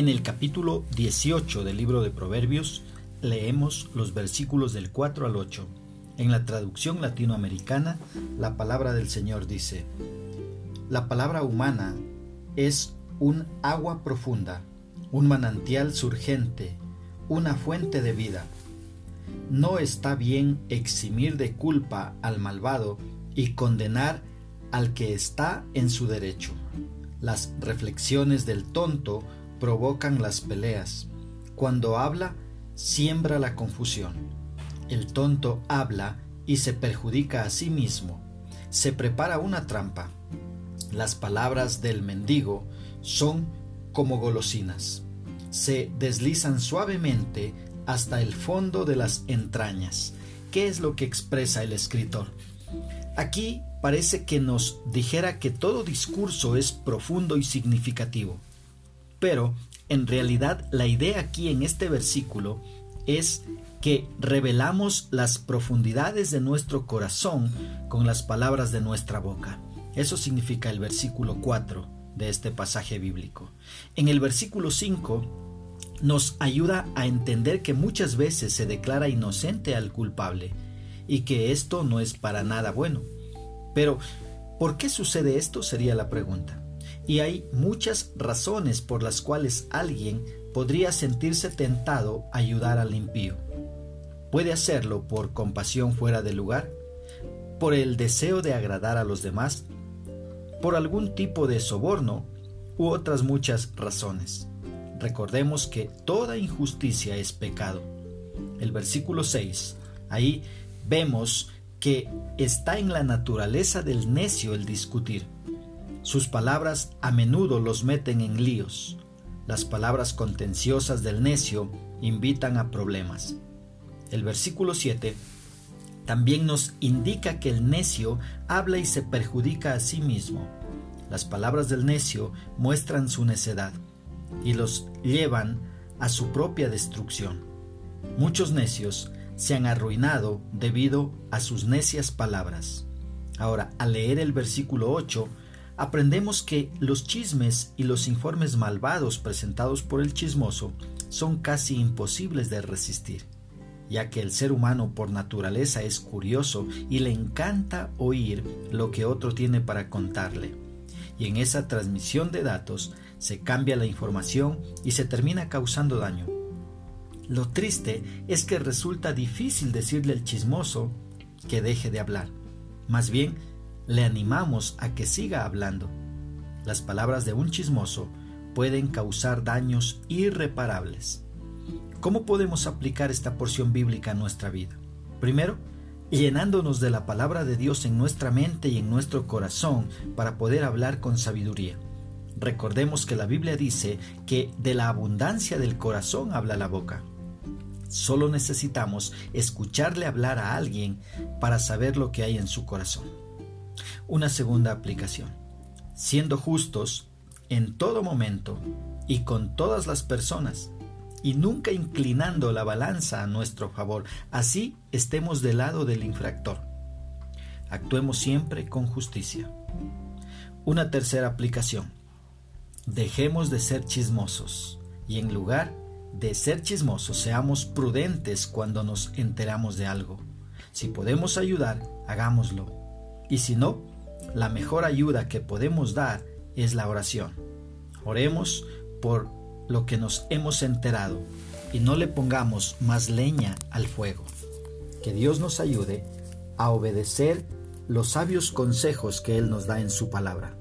En el capítulo 18 del libro de Proverbios leemos los versículos del 4 al 8. En la traducción latinoamericana, la palabra del Señor dice, La palabra humana es un agua profunda, un manantial surgente, una fuente de vida. No está bien eximir de culpa al malvado y condenar al que está en su derecho. Las reflexiones del tonto provocan las peleas. Cuando habla, siembra la confusión. El tonto habla y se perjudica a sí mismo. Se prepara una trampa. Las palabras del mendigo son como golosinas. Se deslizan suavemente hasta el fondo de las entrañas. ¿Qué es lo que expresa el escritor? Aquí parece que nos dijera que todo discurso es profundo y significativo. Pero, en realidad, la idea aquí en este versículo es que revelamos las profundidades de nuestro corazón con las palabras de nuestra boca. Eso significa el versículo 4 de este pasaje bíblico. En el versículo 5 nos ayuda a entender que muchas veces se declara inocente al culpable y que esto no es para nada bueno. Pero, ¿por qué sucede esto? Sería la pregunta. Y hay muchas razones por las cuales alguien podría sentirse tentado a ayudar al impío. Puede hacerlo por compasión fuera de lugar, por el deseo de agradar a los demás, por algún tipo de soborno u otras muchas razones. Recordemos que toda injusticia es pecado. El versículo 6, ahí vemos que está en la naturaleza del necio el discutir. Sus palabras a menudo los meten en líos. Las palabras contenciosas del necio invitan a problemas. El versículo 7 también nos indica que el necio habla y se perjudica a sí mismo. Las palabras del necio muestran su necedad y los llevan a su propia destrucción. Muchos necios se han arruinado debido a sus necias palabras. Ahora, al leer el versículo 8, aprendemos que los chismes y los informes malvados presentados por el chismoso son casi imposibles de resistir, ya que el ser humano por naturaleza es curioso y le encanta oír lo que otro tiene para contarle. Y en esa transmisión de datos se cambia la información y se termina causando daño. Lo triste es que resulta difícil decirle al chismoso que deje de hablar. Más bien, le animamos a que siga hablando. Las palabras de un chismoso pueden causar daños irreparables. ¿Cómo podemos aplicar esta porción bíblica a nuestra vida? Primero, llenándonos de la palabra de Dios en nuestra mente y en nuestro corazón para poder hablar con sabiduría. Recordemos que la Biblia dice que de la abundancia del corazón habla la boca. Solo necesitamos escucharle hablar a alguien para saber lo que hay en su corazón. Una segunda aplicación. Siendo justos en todo momento y con todas las personas, y nunca inclinando la balanza a nuestro favor, así estemos del lado del infractor. Actuemos siempre con justicia. Una tercera aplicación. Dejemos de ser chismosos y en lugar de ser chismosos, seamos prudentes cuando nos enteramos de algo. Si podemos ayudar, hagámoslo. Y si no, la mejor ayuda que podemos dar es la oración. Oremos por lo que nos hemos enterado y no le pongamos más leña al fuego. Que Dios nos ayude a obedecer los sabios consejos que Él nos da en su palabra.